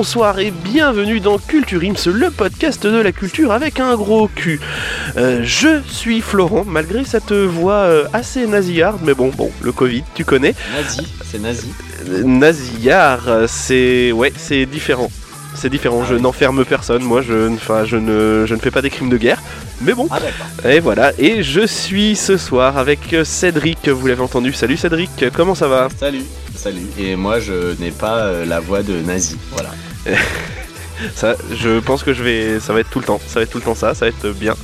Bonsoir et bienvenue dans Culture Ims, le podcast de la culture avec un gros cul. Euh, je suis Florent, malgré cette voix euh, assez nasillarde, mais bon, bon, le Covid, tu connais. Nazi, c'est nazi. Euh, Nasillard, c'est... ouais, c'est différent. C'est différent, Ah je oui. n'enferme personne, moi je, ne- enfin, je, ne, je ne fais pas des crimes de guerre, mais bon. Ah. Et voilà, et je suis ce soir avec euh, Cédric, vous l'avez entendu. Salut Cédric, comment ça va? Salut, salut. Et moi, je n'ai pas la voix de nazi. Voilà. Ça, je pense que je vais, ça va être tout le temps, ça va être tout le temps ça, ça va être bien.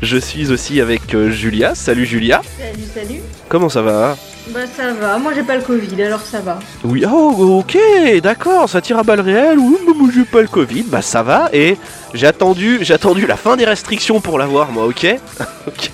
Je suis aussi avec euh, Julia. Salut Julia, Salut, salut. comment ça va? Bah ça va, moi j'ai pas le Covid alors ça va. Oui, oh ok, d'accord, ça tire à balles réelles. Oui, mais moi j'ai pas le Covid, bah ça va. Et j'ai attendu, j'ai attendu la fin des restrictions pour l'avoir, moi, ok, ok.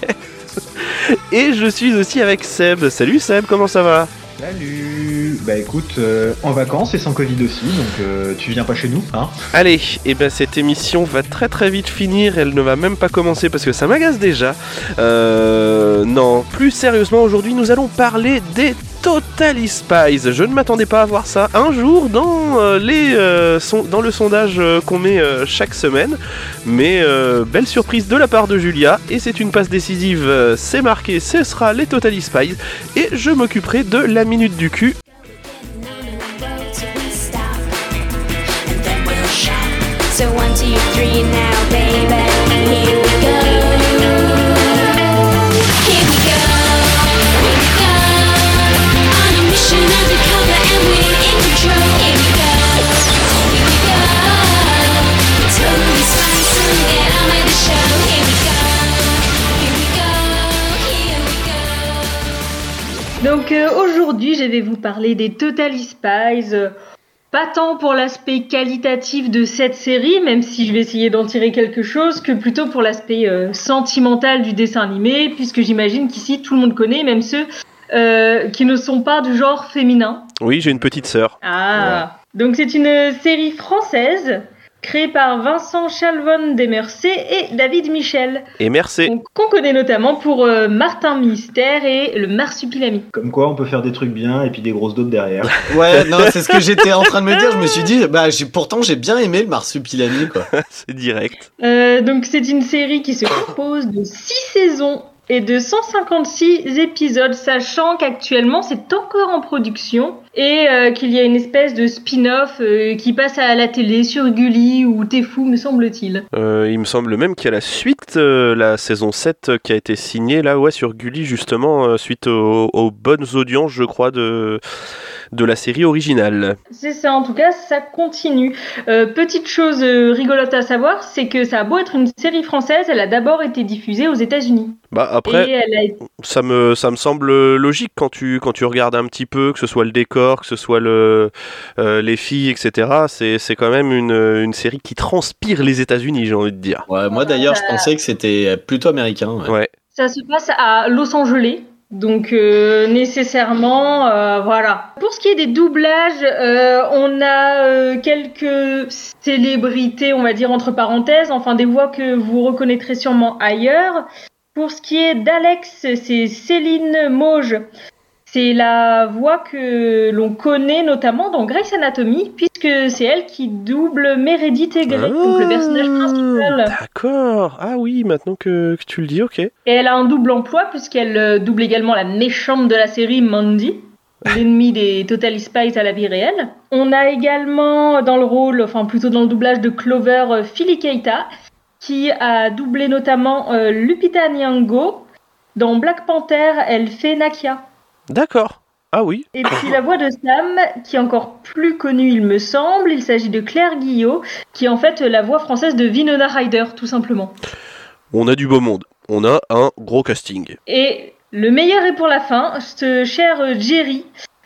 Et je suis aussi avec Seb. Salut Seb, comment ça va? Salut Bah écoute, euh, en vacances et sans Covid aussi, donc euh, tu viens pas chez nous, hein Allez, et ben cette émission va très très vite finir, elle ne va même pas commencer parce que ça m'agace déjà. Euh, non, plus sérieusement, aujourd'hui nous allons parler des Totally Spies. Je ne m'attendais pas à voir ça un jour dans, euh, les, dans le sondage qu'on met chaque semaine. Mais belle surprise de la part de Julia, et c'est une passe décisive, c'est marqué, ce sera les Totally Spies. Et je m'occuperai de la minute du cul Donc euh, aujourd'hui je vais vous parler des Totally Spies. euh, pas tant pour l'aspect qualitatif de cette série, même si je vais essayer d'en tirer quelque chose, que plutôt pour l'aspect euh, sentimental du dessin animé, puisque j'imagine qu'ici tout le monde connaît, même ceux euh, qui ne sont pas du genre féminin. Oui, j'ai une petite sœur. Ah Donc c'est une série française créée par Vincent Chalvon Desmercé et David Michel, Et merci. qu'on connaît notamment pour euh, Martin Mystère et le Marsupilami. Comme quoi on peut faire des trucs bien et puis des grosses d'autres derrière. Ouais, non, c'est ce que j'étais en train de me dire. Je me suis dit, bah, j'ai, pourtant, j'ai bien aimé le marsupilami, quoi. C'est direct. Euh, donc c'est une série qui se compose de 6 saisons et de 156 épisodes, sachant qu'actuellement c'est encore en production et euh, qu'il y a une espèce de spin-off euh, qui passe à la télé sur Gulli ou T'es fou, me semble-t-il. Euh, il me semble même qu'il y a la suite, la saison 7 euh, qui a été signée là, ouais, sur Gulli justement, suite aux, aux bonnes audiences, je crois, de, de la série originale. C'est ça, en tout cas, ça continue. Euh, petite chose euh, rigolote à savoir, c'est que ça a beau être une série française, elle a d'abord été diffusée aux États-Unis. Bah après, a ça me, ça me semble logique quand tu, quand tu regardes un petit peu, que ce soit le décor, que ce soit le, euh, les filles, etc. C'est, c'est quand même une, une série qui transpire les États-Unis, j'ai envie de dire. Ouais, moi d'ailleurs, je pensais que c'était plutôt américain. ouais. Ouais. Ça se passe à Los Angeles. Donc euh, nécessairement, euh, voilà. Pour ce qui est des doublages, euh, on a euh, quelques célébrités, on va dire entre parenthèses, enfin des voix que vous reconnaîtrez sûrement ailleurs. Pour ce qui est d'Alex, c'est Céline Mauge. C'est la voix que l'on connaît notamment dans Grey's Anatomy, puisque c'est elle qui double Meredith et Grey, donc le personnage principal. Ah, D'accord. Ah oui, maintenant que, que tu le dis, ok. Et elle a un double emploi puisqu'elle euh, double également la méchante de la série Mandy, l'ennemi des Totally Spies à la vie réelle. On a également dans le rôle, enfin plutôt dans le doublage de Clover, euh, Philly Keita, qui a doublé notamment euh, Lupita Nyong'o. Dans Black Panther, elle fait Nakia. D'accord. Ah oui. Et puis la voix de Sam, qui est encore plus connue, il me semble, il s'agit de Claire Guillot, qui est en fait la voix française de Winona Ryder, tout simplement. On a du beau monde. On a un gros casting. Et le meilleur est pour la fin, ce cher euh, Jerry,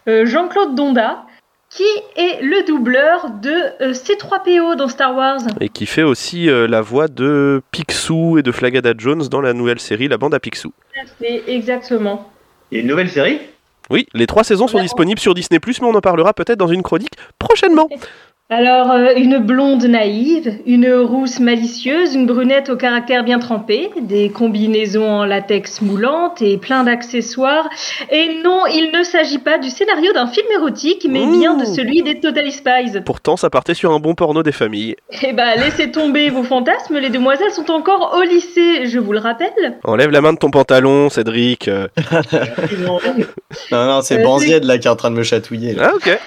euh, Jean-Claude Donda, qui est le doubleur de euh, C3PO dans Star Wars. Et qui fait aussi euh, la voix de Picsou et de Flagada Jones dans la nouvelle série La Bande à Picsou. C'est exactement. Il y a une nouvelle série? Oui, les trois saisons sont Ouais. disponibles sur Disney+, mais on en parlera peut-être dans une chronique prochainement. Alors, euh, une blonde naïve, une rousse malicieuse, une brunette au caractère bien trempé, des combinaisons en latex moulantes et plein d'accessoires. Et non, il ne s'agit pas du scénario d'un film érotique, mais bien de celui des Totally Spies. Pourtant, ça partait sur un bon porno des familles. Eh bah, laissez tomber vos fantasmes, les demoiselles sont encore au lycée, je vous le rappelle. Enlève la main de ton pantalon, Cédric. Non, non, c'est Euh, Banzied là qui est en train de me chatouiller. là. Ah, ok.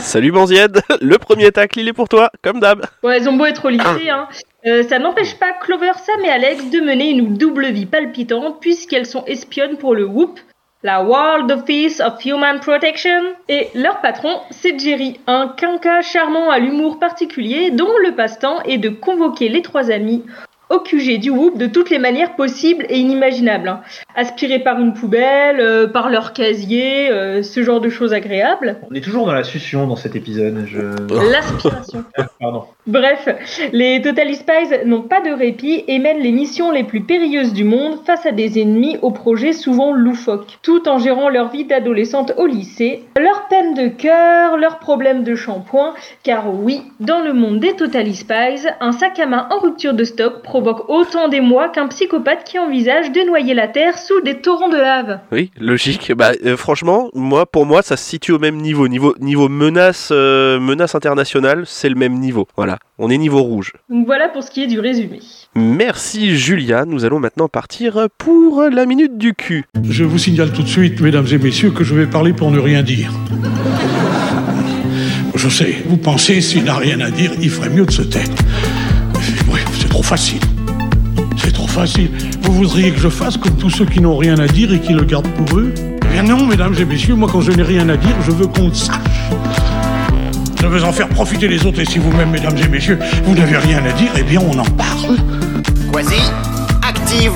Salut Banzied, le premier il est pour toi, comme d'hab. Ouais, beau être au lycée, hein. Euh, ça n'empêche pas Clover, Sam et Alex de mener une double vie palpitante puisqu'elles sont espionnes pour le WHOOP, la World Office of Human Protection. Et leur patron, c'est Jerry, un quinca charmant à l'humour particulier dont le passe-temps est de convoquer les trois amis au QG du WHOOP de toutes les manières possibles et inimaginables. hein. Aspirés par une poubelle, euh, par leur casier, euh, ce genre de choses agréables. On est toujours dans la succion dans cet épisode. Je... L'aspiration. Pardon. Bref, les Totally Spies n'ont pas de répit et mènent les missions les plus périlleuses du monde face à des ennemis aux projets souvent loufoques, tout en gérant leur vie d'adolescente au lycée, leurs peines de cœur, leurs problèmes de shampoing, car oui, dans le monde des Totally Spies, un sac à main en rupture de stock provoque autant d'émoi qu'un psychopathe qui envisage de noyer la Terre sous des torrents de lave. Oui, logique. Bah, euh, franchement, moi, pour moi, ça se situe au même niveau. Niveau, niveau menace, euh, menace internationale, c'est le même niveau. Voilà, on est niveau rouge. Donc voilà pour ce qui est du résumé. Merci Julia. Nous allons maintenant partir pour la minute du cul. Je vous signale tout de suite, mesdames et messieurs, que je vais parler pour ne rien dire. Je sais, vous pensez, s'il n'a rien à dire, il ferait mieux de se taire. Oui, c'est trop facile. C'est trop facile. Vous voudriez que je fasse comme tous ceux qui n'ont rien à dire et qui le gardent pour eux? Eh bien non, mesdames et messieurs, moi quand je n'ai rien à dire, je veux qu'on le sache. Je veux en faire profiter les autres et si vous-même, mesdames et messieurs, vous n'avez rien à dire, eh bien on en parle. Quasi,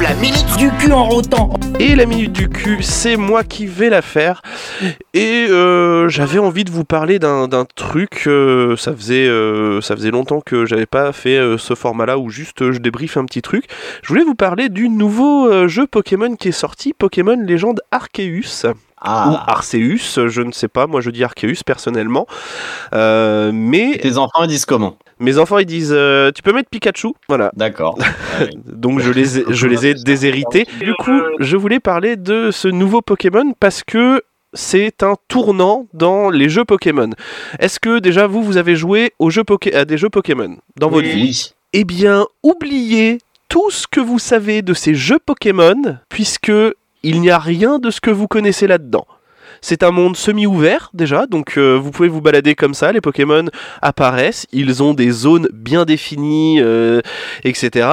la minute du cul en rotant. Et la minute du cul, c'est moi qui vais la faire. Et euh, j'avais envie de vous parler d'un truc. euh, ça, faisait, euh, ça faisait longtemps que j'avais pas fait ce format-là où juste je débriefe un petit truc. Je voulais vous parler du nouveau jeu Pokémon qui est sorti, Pokémon Légende Arceus. Ou Ah, Arceus, je ne sais pas, moi je dis Arceus personnellement. Euh, mais tes enfants ils disent comment? mes enfants ils disent euh, tu peux mettre Pikachu Voilà. D'accord. Donc je les ai, je les ai déshérités. Du coup, je voulais parler de ce nouveau Pokémon parce que c'est un tournant dans les jeux Pokémon. Est-ce que déjà vous, vous avez joué aux jeux Poké- à des jeux Pokémon dans votre vie? Eh bien, oubliez tout ce que vous savez de ces jeux Pokémon puisque il n'y a rien de ce que vous connaissez là-dedans. C'est un monde semi-ouvert déjà, donc euh, vous pouvez vous balader comme ça, les Pokémon apparaissent, ils ont des zones bien définies, euh, etc.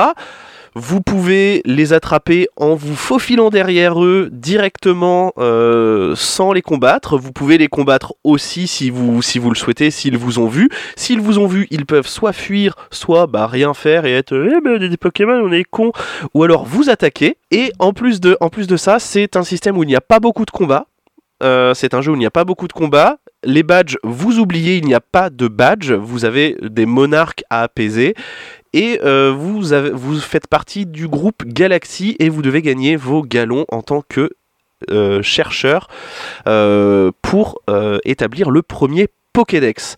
Vous pouvez les attraper en vous faufilant derrière eux directement euh, sans les combattre. Vous pouvez les combattre aussi si vous, si vous le souhaitez, s'ils vous ont vu. S'ils vous ont vu, ils peuvent soit fuir, soit bah, rien faire et être eh ben, des Pokémon, on est cons, ou alors vous attaquer. Et en plus de, en plus de ça, c'est un système où il n'y a pas beaucoup de combats. Euh, c'est un jeu où il n'y a pas beaucoup de combats. Les badges, vous oubliez, il n'y a pas de badge. Vous avez des monarques à apaiser. Et euh, vous, vous faites partie du groupe Galaxy et vous devez gagner vos galons en tant que euh, chercheur euh, pour établir le premier Pokédex.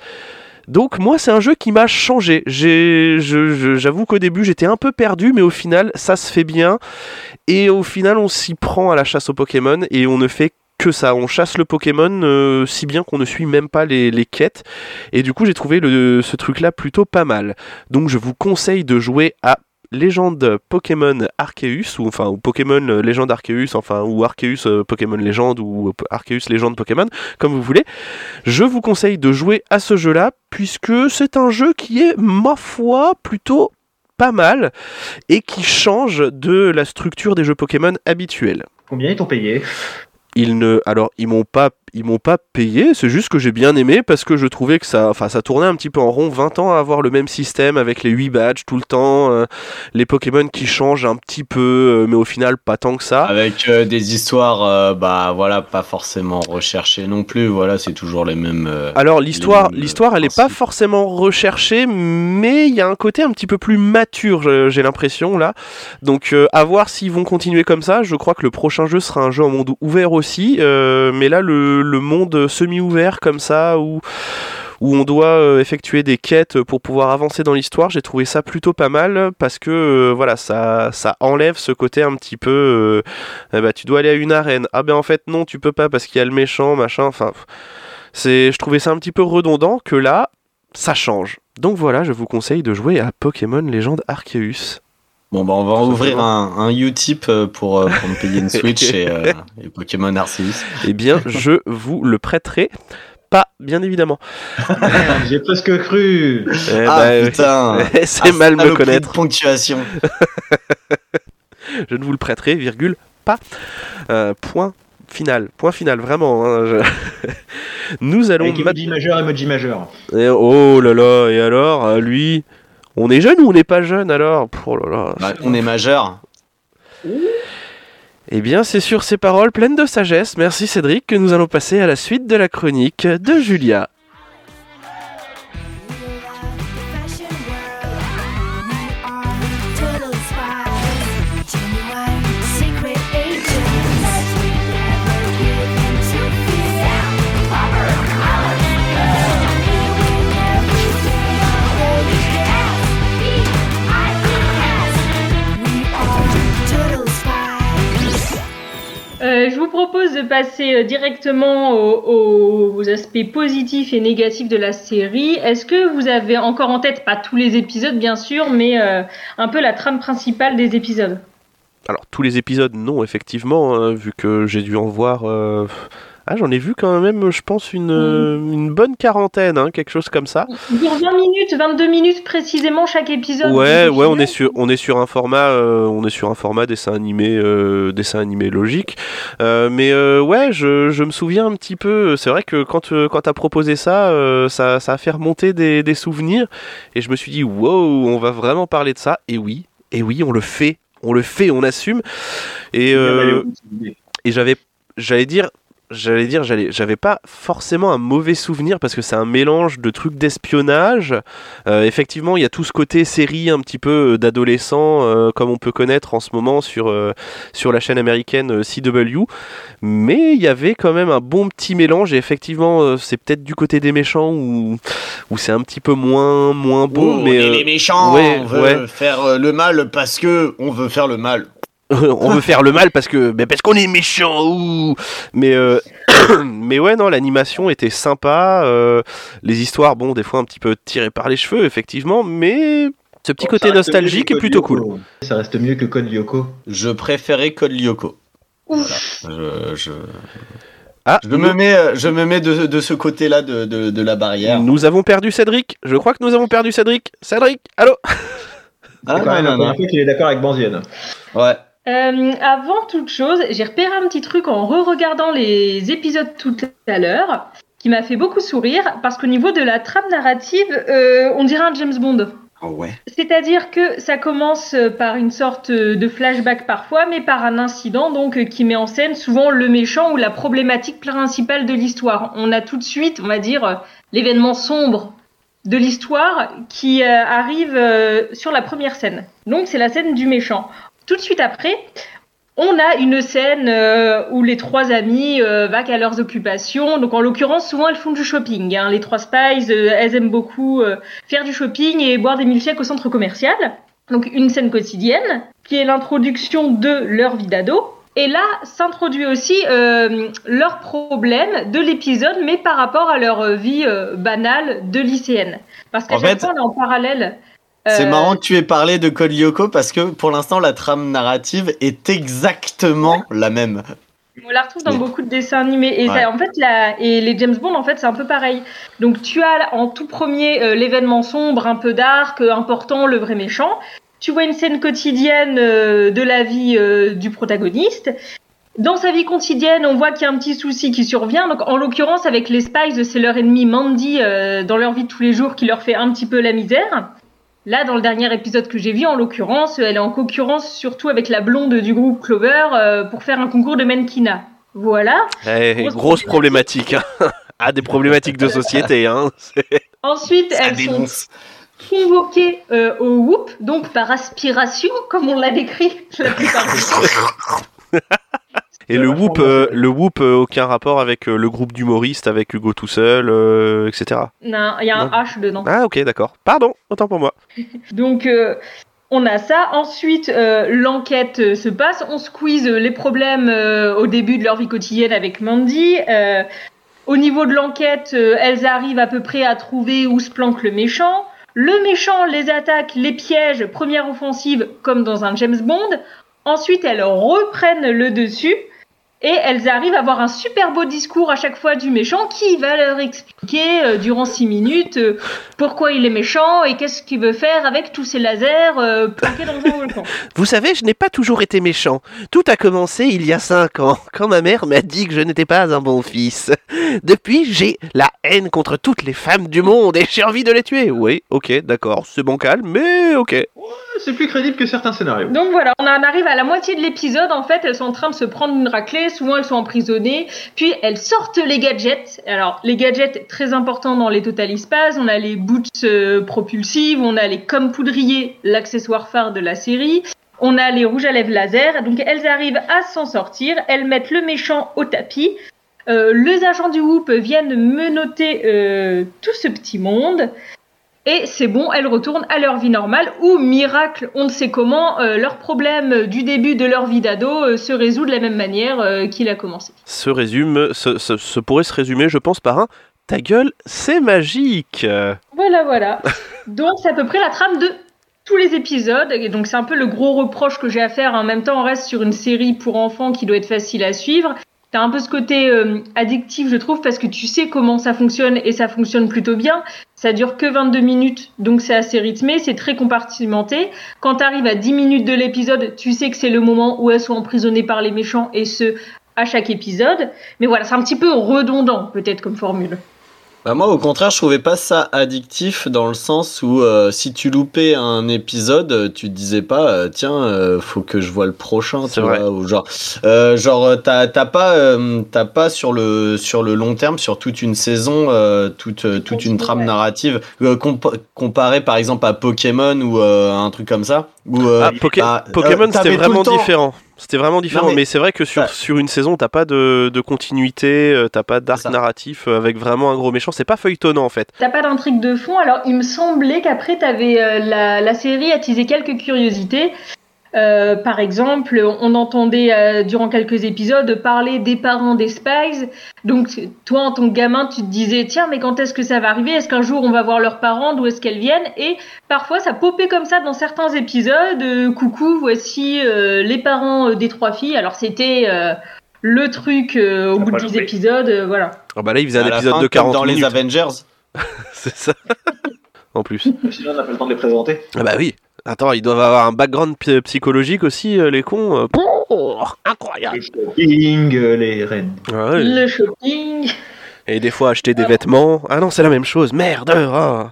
Donc moi c'est un jeu qui m'a changé. J'avoue qu'au début j'étais un peu perdu mais au final ça se fait bien. Et au final on s'y prend à la chasse aux Pokémon et on ne fait ça. On chasse le Pokémon euh, si bien qu'on ne suit même pas les, quêtes. Et du coup j'ai trouvé ce truc là plutôt pas mal. Donc je vous conseille de jouer à Légende Pokémon Arceus, ou enfin ou Pokémon Légende Arceus, enfin ou Arceus euh, Pokémon Légende ou euh, Arceus Légende Pokémon, comme vous voulez. Je vous conseille de jouer à ce jeu-là, puisque c'est un jeu qui est, ma foi, plutôt pas mal, et qui change de la structure des jeux Pokémon habituels. Combien ils t'ont payé? Ils ne, alors ils m'ont pas, ils m'ont pas payé. C'est juste que j'ai bien aimé parce que je trouvais que ça, enfin ça tournait un petit peu en rond. 20 ans à avoir le même système avec les 8 badges tout le temps, euh, les Pokémon qui changent un petit peu, euh, mais au final pas tant que ça. Avec euh, des histoires, bah voilà, pas forcément recherchées non plus. Voilà, c'est toujours les mêmes. Alors l'histoire, l'histoire, elle est pas forcément recherchée, mais il y a un côté un petit peu plus mature, j'ai l'impression là. Donc à voir s'ils vont continuer comme ça. Je crois que le prochain jeu sera un jeu en monde ouvert aussi, euh, mais là le, monde semi-ouvert comme ça où on doit euh, effectuer des quêtes pour pouvoir avancer dans l'histoire, j'ai trouvé ça plutôt pas mal parce que euh, voilà, ça, enlève ce côté un petit peu eh ben, tu dois aller à une arène. Ah ben en fait non, tu peux pas parce qu'il y a le méchant, machin, enfin c'est je trouvais ça un petit peu redondant que là ça change. Donc voilà, je vous conseille de jouer à Pokémon Légende Arceus. Bon, bah on va ouvrir un, un Utip euh, pour, euh, pour me payer une Switch et, euh, et Pokémon Arceus. Eh bien, je vous le prêterai pas, bien évidemment. J'ai presque cru. Eh ah ben, putain c'est Ah, mal me connaître. ponctuation. Je ne vous le prêterai, virgule, pas. Euh, point final. Point final, vraiment. hein, je- Nous allons Avec emoji majeur, emoji majeur. Eh, oh là là, et alors, lui, on est jeune ou on n'est pas jeune alors? Pff, Oh là là. Bah, on est majeur. Eh bien, c'est sur ces paroles pleines de sagesse, merci Cédric, que nous allons passer à la suite de la chronique de Julia. Euh, je vous propose de passer euh, directement aux, aspects positifs et négatifs de la série. Est-ce que vous avez encore en tête, pas tous les épisodes bien sûr, mais euh, un peu la trame principale des épisodes? Alors, tous les épisodes, non, effectivement, hein, vu que j'ai dû en voir... Ah, j'en ai vu quand même, je pense, une, euh, une bonne quarantaine, hein, quelque chose comme ça. Il dure 20 minutes, 22 minutes précisément chaque épisode. Ouais, ouais, on est sur, on est sur un format, euh, on est sur un format dessin animé, euh, dessin animé logique. Euh, mais euh, ouais, je, je me souviens un petit peu. C'est vrai que quand, euh, quand t'as proposé ça, euh, ça, ça a fait remonter des, des souvenirs, et je me suis dit, wow, on va vraiment parler de ça. Et oui, et oui, on le fait, on le fait, on assume. Et euh, et j'avais j'allais dire j'allais dire j'avais pas forcément un mauvais souvenir parce que c'est un mélange de trucs d'espionnage Euh, effectivement il y a tout ce côté série un petit peu euh, d'adolescents euh, comme on peut connaître en ce moment sur euh, sur la chaîne américaine CW mais il y avait quand même un bon petit mélange et effectivement c'est peut-être du côté des méchants où où c'est un petit peu moins moins bon Oh, mais les méchants, ouais, on veut ouais. faire le mal parce que on veut faire le mal. on veut faire le mal parce que ben parce qu'on est méchant ouh. mais euh, mais ouais non l'animation était sympa euh, les histoires bon des fois un petit peu tirées par les cheveux effectivement mais ce petit Ça côté nostalgique est plutôt cool. Ça reste mieux que Code Lyoko. Je préférais Code Lyoko. Ouf. Je, je, ah je me mets, euh, je me mets de, de ce côté-là de, de, de la barrière. nous avons perdu Cédric je crois que nous avons perdu Cédric Cédric allô? Ah, C'est quand même non, non, qu'il est d'accord avec Banzienne. non. Ouais. Euh, avant toute chose, j'ai repéré un petit truc en re-regardant les épisodes tout à l'heure qui m'a fait beaucoup sourire parce qu'au niveau de la trame narrative, euh, on dirait un James Bond. Ah ouais. C'est-à-dire que ça commence par une sorte de flashback parfois, mais par un incident donc qui met en scène souvent le méchant ou la problématique principale de l'histoire. On a tout de suite, on va dire, l'événement sombre de l'histoire qui euh, arrive euh, sur la première scène. Donc c'est la scène du méchant. Tout de suite après, on a une scène euh, où les trois amis euh, vaquent à leurs occupations. Donc en l'occurrence, souvent elles font du shopping. hein. Les trois spies, euh, elles aiment beaucoup euh, faire du shopping et boire des milkshakes au centre commercial. Donc une scène quotidienne qui est l'introduction de leur vie d'ado. Et là s'introduit aussi leur problème de l'épisode, mais par rapport à leur vie banale de lycéenne. Parce qu'à chaque fait, fois, on est en parallèle. C'est Euh, marrant que tu aies parlé de Code Lyoko parce que pour l'instant la trame narrative est exactement la même. On la retrouve dans beaucoup de dessins animés. Et, ça, en fait, la- et les James Bond, en fait, c'est un peu pareil. Donc, tu as en tout premier euh, l'événement sombre, un peu dark, euh, important, le vrai méchant. Tu vois une scène quotidienne euh, de la vie du protagoniste. Dans sa vie quotidienne, on voit qu'il y a un petit souci qui survient. Donc, en l'occurrence, avec les Spies, c'est leur ennemi Mandy euh, dans leur vie de tous les jours qui leur fait un petit peu la misère. Là, dans le dernier épisode que j'ai vu, en l'occurrence, elle est en concurrence surtout avec la blonde du groupe Clover euh, pour faire un concours de mannequinat. Voilà. Eh, Grosse grosse problématique. hein. Ah, des problématiques de société. Hein. Ensuite, Ça elles sont convoquées euh, au whoop, donc par aspiration, comme on l'a décrit la plupart du temps. Et le whoop, euh, le whoop, euh, aucun rapport avec euh, le groupe d'humoristes, avec Hugo tout seul, euh, etc. Non, Il y a un Non. H dedans. Ah, ok, d'accord. Pardon, autant pour moi. Donc, euh, on a ça. Ensuite, euh, l'enquête se passe. On squeeze les problèmes euh, au début de leur vie quotidienne avec Mandy. Euh, au niveau de l'enquête, euh, elles arrivent à peu près à trouver où se planque le méchant. Le méchant les attaque, les piège, première offensive comme dans un James Bond. Ensuite, elles reprennent le dessus. Et elles arrivent à avoir un super beau discours à chaque fois du méchant qui va leur expliquer euh, durant six minutes euh, pourquoi il est méchant et qu'est-ce qu'il veut faire avec tous ces lasers euh, planqués dans un volcan. Vous savez, je n'ai pas toujours été méchant. Tout a commencé il y a cinq ans, quand ma mère m'a dit que je n'étais pas un bon fils. Depuis, j'ai la haine contre toutes les femmes du monde et j'ai envie de les tuer. Oui, ok, d'accord, c'est bancal, mais ok. C'est plus crédible que certains scénarios. Donc voilà, on en arrive à la moitié de l'épisode. En fait, elles sont en train de se prendre une raclée. Souvent, elles sont emprisonnées. Puis, elles sortent les gadgets. Alors, les gadgets, très importants dans les Total Espace. On a les boots euh, propulsives. On a les comme poudriers, l'accessoire phare de la série. On a les rouges à lèvres laser. Donc, elles arrivent à s'en sortir. Elles mettent le méchant au tapis. Euh, les agents du Whoop viennent menotter euh, tout ce petit monde. Et c'est bon, elles retournent à leur vie normale ou, miracle, on ne sait comment, euh, leur problème du début de leur vie d'ado euh, se résout de la même manière euh, qu'il a commencé. Se résume, ce pourrait se résumer, je pense, par un ta gueule, c'est magique. Voilà, voilà. donc c'est à peu près la trame de tous les épisodes. Et donc c'est un peu le gros reproche que j'ai à faire. En même temps, on reste sur une série pour enfants qui doit être facile à suivre. T'as un peu ce côté euh, addictif, je trouve, parce que tu sais comment ça fonctionne et ça fonctionne plutôt bien. Ça dure que 22 minutes, donc c'est assez rythmé, c'est très compartimenté. Quand t'arrives à 10 minutes de l'épisode, tu sais que c'est le moment où elles sont emprisonnées par les méchants et ce, à chaque épisode. Mais voilà, c'est un petit peu redondant, peut-être, comme formule. Bah moi au contraire je trouvais pas ça addictif dans le sens où euh, si tu loupais un épisode euh, tu te disais pas euh, tiens euh, faut que je vois le prochain tu vrai. vois ou genre euh, genre t'as t'as pas euh, t'as pas sur le sur le long terme sur toute une saison euh, toute toute une trame narrative euh, compa- comparé par exemple à Pokémon ou euh, un truc comme ça euh, Ah, Poké- bah, Pokémon, euh, c'était tout le vraiment temps- différent. C'était vraiment différent, mais, mais- c'est vrai que sur, sur une saison, t'as pas de, de continuité, euh, t'as pas d'arc narratif avec vraiment un gros méchant. C'est pas feuilletonnant en fait. T'as pas d'intrigue de fond, alors il me semblait qu'après t'avais euh, la, la série attisé quelques curiosités. Euh, par exemple, on entendait euh, durant quelques épisodes parler des parents des Spies. Donc toi, en tant que gamin, tu te disais tiens, mais quand est-ce que ça va arriver? Est-ce qu'un jour on va voir leurs parents? D'où est-ce qu'elles viennent? Et parfois, ça popait comme ça dans certains épisodes. Euh, coucou, voici euh, les parents euh, des trois filles. Alors c'était euh, le truc euh, au Ça bout de pas 10 loupé. épisodes, euh, voilà. Ah bah là, il faisait à un épisode fin, de comme 40 dans minutes. les Avengers c'est ça. en plus. Sinon, on n'a pas le temps de les présenter. Ah bah oui. Attends, ils doivent avoir un background psy- psychologique aussi, euh, les cons. euh, pouh, incroyable. Les shopping, euh, les reines. Ah. Le shopping. Et des fois acheter des vêtements. Ah non, c'est la même chose. Merde. ah.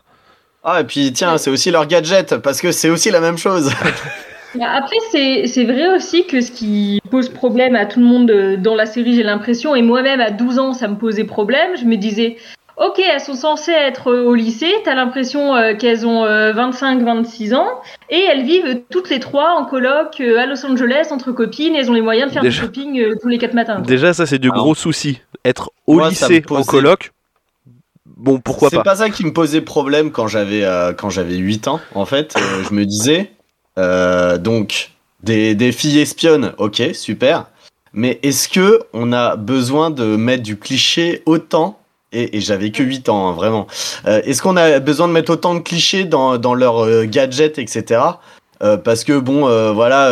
ah et puis tiens c'est aussi leur gadget parce que c'est aussi la même chose Bah, Après, c'est c'est vrai aussi que ce qui pose problème à tout le monde dans la série, j'ai l'impression, et moi-même à 12 ans, ça me posait problème. Je me disais, ok, elles sont censées être euh, au lycée, t'as l'impression euh, qu'elles ont 25-26 ans, et elles vivent toutes les trois en coloc euh, à Los Angeles entre copines, et elles ont les moyens de faire Déjà. du shopping euh, tous les 4 matins. quoi. Déjà, ça, c'est du Ah. gros souci. Être au Moi, lycée en coloc. Bon, pourquoi C'est pas, pas ça qui me posait problème quand j'avais euh, quand j'avais 8 ans. En fait, euh, je me disais euh, donc des, des filles espionnes, ok, super. Mais est-ce que on a besoin de mettre du cliché autant et, et j'avais que 8 ans, hein, vraiment. Euh, est-ce qu'on a besoin de mettre autant de clichés dans, dans leurs euh, gadgets, etc. Euh, Parce que bon, euh, voilà.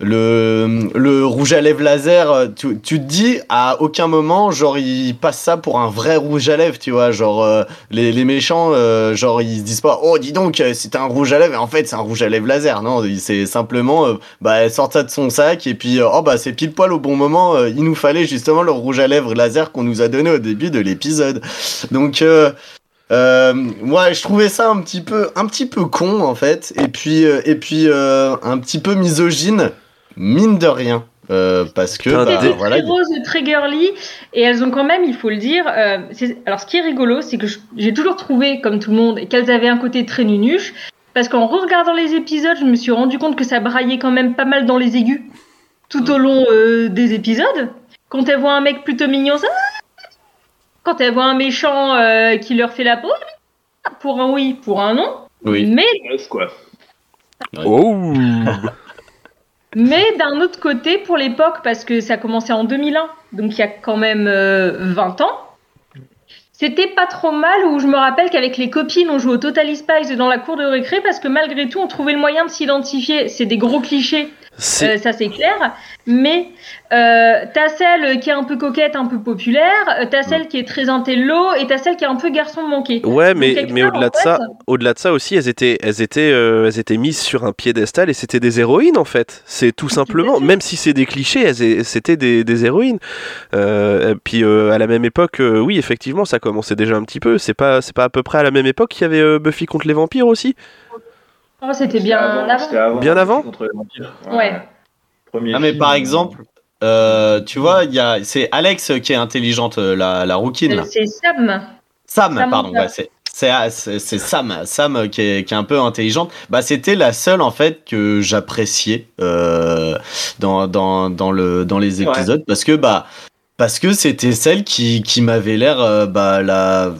Le, le rouge à lèvres laser, euh, tu, tu te dis à aucun moment, genre, ils passent ça pour un vrai rouge à lèvres, tu vois. Genre, euh, les, les méchants, euh, genre, ils se disent pas, oh, dis donc, euh, c'est un rouge à lèvres, et en fait, c'est un rouge à lèvres laser. Non, c'est simplement, euh, bah, elle sort ça de son sac, et puis, oh, bah, c'est pile poil au bon moment, il nous fallait justement le rouge à lèvres laser qu'on nous a donné au début de l'épisode. Donc, euh, moi, je trouvais ça un petit peu, un petit peu con en fait, et puis, euh, et puis euh, un petit peu misogyne, mine de rien, euh, parce que bah, des- voilà. très rose, très girly, et elles ont quand même, il faut le dire. euh, c'est- alors, ce qui est rigolo, c'est que j'ai toujours trouvé, comme tout le monde, qu'elles avaient un côté très nunuche, parce qu'en regardant les épisodes, je me suis rendu compte que ça braillait quand même pas mal dans les aigus tout au long euh, des épisodes. Quand elles voient un mec plutôt mignon, ça. Quand elles voient un méchant euh, qui leur fait la peau, pour un oui, pour un non. Oui. Mais quoi. Oh Mais d'un autre côté, pour l'époque, parce que ça a commencé en 2001, donc il y a quand même euh, 20 ans, c'était pas trop mal où je me rappelle qu'avec les copines, on jouait au Totally Spies dans la cour de récré parce que malgré tout, on trouvait le moyen de s'identifier. C'est des gros clichés, euh, ça c'est clair, mais euh, t'as celle qui est un peu coquette, un peu populaire, euh, t'as celle qui est très intello et t'as celle qui est un peu garçon manqué. Ouais, mais, mais au-delà de ça, fait- au-delà de ça aussi, elles étaient, elles étaient, euh, elles étaient mises sur un piédestal et c'était des héroïnes en fait. C'est tout simplement, même si c'est des clichés, c'était des, des héroïnes. Euh, et puis euh, à la même époque, euh, oui, effectivement, ça commençait déjà un petit peu. C'est pas, c'est pas à peu près à la même époque qu'il y avait euh, Buffy contre les vampires aussi. Oh, c'était bien avant. avant. Bien avant Contre les vampires. Ouais. Premier Ah mais film, par exemple, euh, tu vois, il y a, c'est Alex qui est intelligente, euh, la, la rouquine. Euh, C'est Sam. Sam, Sam, pardon, Sam. ouais, c'est c'est Sam, Sam qui est, qui est un peu intelligente. Bah c'était la seule en fait que j'appréciais euh, dans, dans, dans le dans les Ouais. épisodes parce que bah parce que c'était celle qui, qui m'avait l'air euh, bah la